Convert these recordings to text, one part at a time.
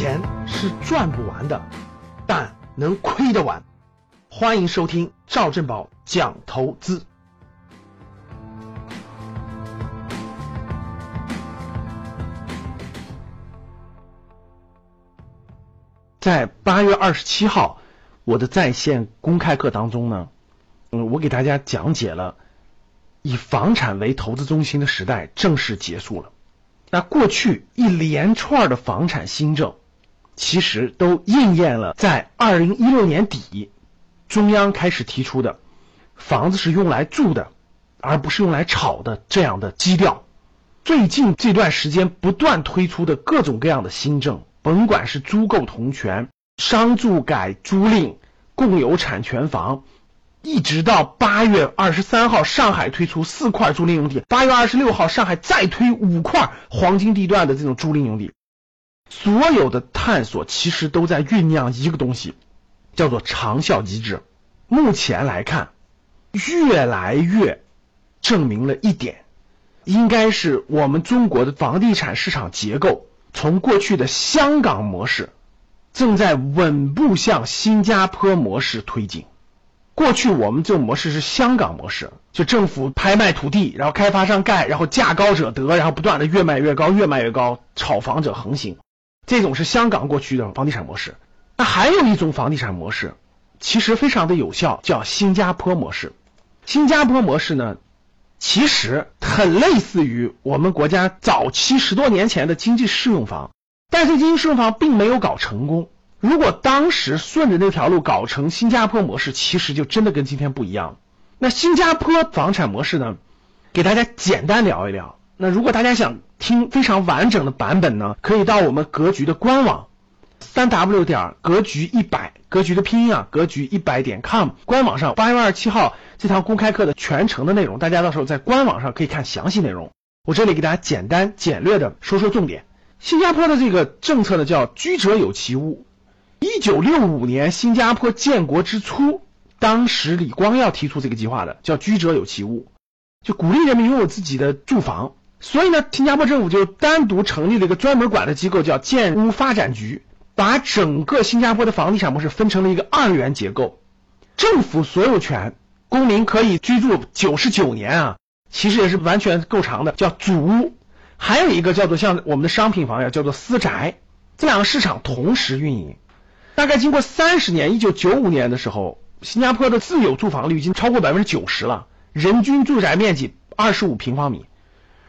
钱是赚不完的，但能亏得完。欢迎收听赵正宝讲投资。在八月二十七号，我的在线公开课当中呢，嗯，我给大家讲解了以房产为投资中心的时代正式结束了。那过去一连串的房产新政，其实都应验了在二零一六年底中央开始提出的房子是用来住的，而不是用来炒的这样的基调。最近这段时间不断推出的各种各样的新政，甭管是租购同权、商住改租赁、共有产权房。一直到八月二十三号，上海推出四块租赁用地；八月二十六号，上海再推五块黄金地段的这种租赁用地。所有的探索其实都在酝酿一个东西，叫做长效机制。目前来看，越来越证明了一点，应该是我们中国的房地产市场结构从过去的香港模式，正在稳步向新加坡模式推进。过去我们这种模式是香港模式，就政府拍卖土地，然后开发商盖，然后价高者得，然后不断的越卖越高，越卖越高，炒房者横行。这种是香港过去的房地产模式。那还有一种房地产模式，其实非常的有效，叫新加坡模式。新加坡模式呢，其实很类似于我们国家早期十多年前的经济适用房，但是经济适用房并没有搞成功。如果当时顺着那条路搞成新加坡模式，其实就真的跟今天不一样。那新加坡房产模式呢？给大家简单聊一聊。那如果大家想听非常完整的版本呢，可以到我们格局的官网，三 w 点格局一百，格局的拼音啊，格局一百点 com 官网上八月二十七号这堂公开课的全程的内容，大家到时候在官网上可以看详细内容。我这里给大家简单简略的说说重点。新加坡的这个政策呢，叫居者有其屋。一九六五年，新加坡建国之初，当时李光耀提出这个计划的，叫“居者有其屋”，就鼓励人民拥有自己的住房。所以呢，新加坡政府就单独成立了一个专门管的机构，叫建屋发展局，把整个新加坡的房地产模式分成了一个二元结构，政府所有权，公民可以居住九十九年啊，其实也是完全够长的，叫祖屋。还有一个叫做像我们的商品房呀，叫做私宅，这两个市场同时运营。大概经过三十年，一九九五年的时候，新加坡的自有住房率已经超过百分之九十了，人均住宅面积二十五平方米，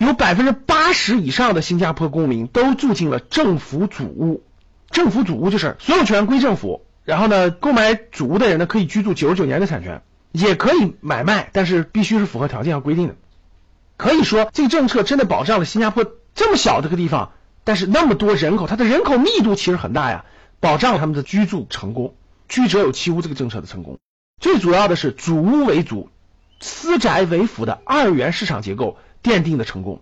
有百分之八十以上的新加坡公民都住进了政府主屋。政府主屋就是所有权归政府，然后呢，购买主屋的人呢可以居住九十九年的产权，也可以买卖，但是必须是符合条件和规定的。可以说，这个政策真的保障了新加坡这么小这个地方，但是那么多人口，它的人口密度其实很大呀。保障了他们的居住成功，居者有其屋这个政策的成功。最主要的是主屋为主，私宅为辅的二元市场结构奠定的成功。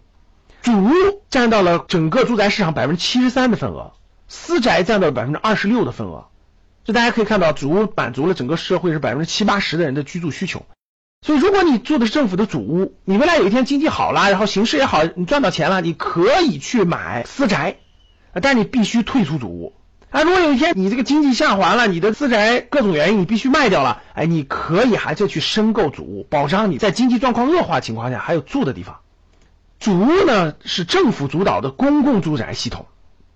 主屋占到了整个住宅市场百分之七十三的份额，私宅占到了百分之二十六的份额。就大家可以看到，主屋满足了整个社会是百分之七八十的人的居住需求。所以，如果你住的是政府的主屋，你未来有一天经济好了，然后形势也好，你赚到钱了，你可以去买私宅，但你必须退出主屋。啊，如果有一天你这个经济下滑了，你的私宅各种原因你必须卖掉了，哎，你可以还是去申购主屋，保障你在经济状况恶化情况下还有住的地方。主屋呢是政府主导的公共住宅系统，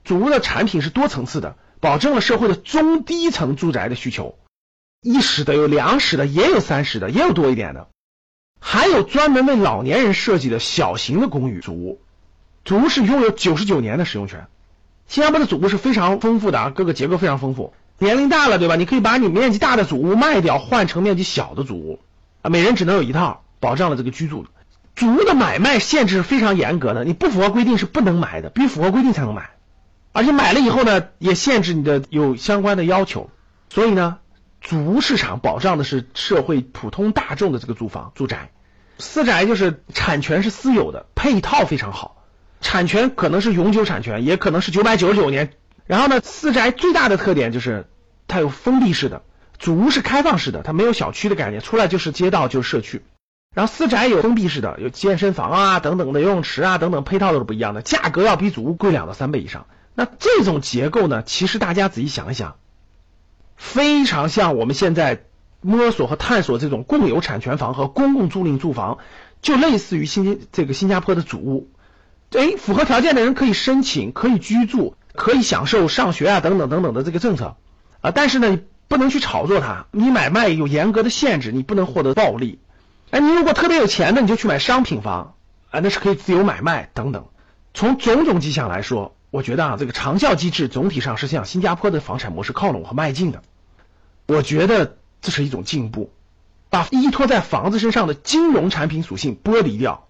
主屋的产品是多层次的，保证了社会的中低层住宅的需求，一室的有两室的，也有三室的，也有多一点的，还有专门为老年人设计的小型的公寓主屋，主屋是拥有九十九年的使用权。新加坡的祖屋是非常丰富的啊，各个结构非常丰富。年龄大了，对吧？你可以把你面积大的祖屋卖掉，换成面积小的祖屋啊。每人只能有一套，保障了这个居住。祖屋的买卖限制是非常严格的，你不符合规定是不能买的，必须符合规定才能买。而且买了以后呢，也限制你的有相关的要求。所以呢，主屋市场保障的是社会普通大众的这个住房、住宅。私宅就是产权是私有的，配套非常好。产权可能是永久产权，也可能是九百九十九年。然后呢，私宅最大的特点就是它有封闭式的，主屋是开放式的，它没有小区的概念，出来就是街道就是社区。然后私宅有封闭式的，有健身房啊等等的游泳池啊等等配套都是不一样的，价格要比主屋贵两到三倍以上。那这种结构呢，其实大家仔细想一想，非常像我们现在摸索和探索这种共有产权房和公共租赁住房，就类似于新这个新加坡的主屋，哎，符合条件的人可以申请，可以居住，可以享受上学啊等等等等的这个政策啊，但是呢。不能去炒作它，你买卖有严格的限制，你不能获得暴利。哎，你如果特别有钱的，你就去买商品房啊，那是可以自由买卖等等。从种种迹象来说，我觉得啊，这个长效机制总体上是向新加坡的房产模式靠拢和迈进的。我觉得这是一种进步，把依托在房子身上的金融产品属性剥离掉，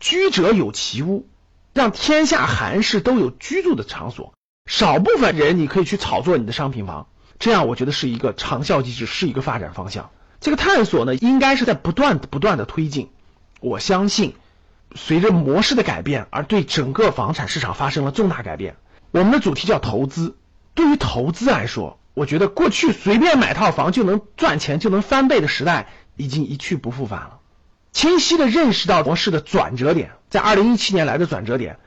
居者有其屋，让天下寒士都有居住的场所，少部分人你可以去炒作你的商品房。这样我觉得是一个长效机制，是一个发展方向。这个探索呢，应该是在不断不断的推进。我相信，随着模式的改变，而对整个房产市场发生了重大改变。我们的主题叫投资。对于投资来说，我觉得过去随便买套房就能赚钱、就能翻倍的时代已经一去不复返了。清晰的认识到模式的转折点，在二零一七年来的转折点，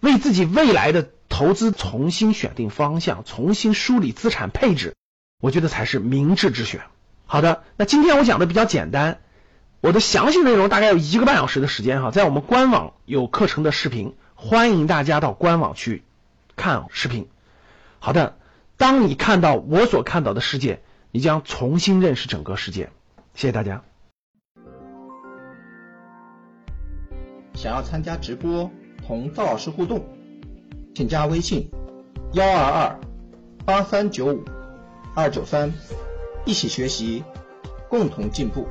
为自己未来的投资重新选定方向，重新梳理资产配置。我觉得才是明智之选。好的，那今天我讲的比较简单，我的详细内容大概有一个半小时的时间哈，在我们官网有课程的视频，欢迎大家到官网去看视频。好的，当你看到我所看到的世界，你将重新认识整个世界。谢谢大家。想要参加直播同赵老师互动，请加微信幺二二八三九五。二九三，一起学习，共同进步。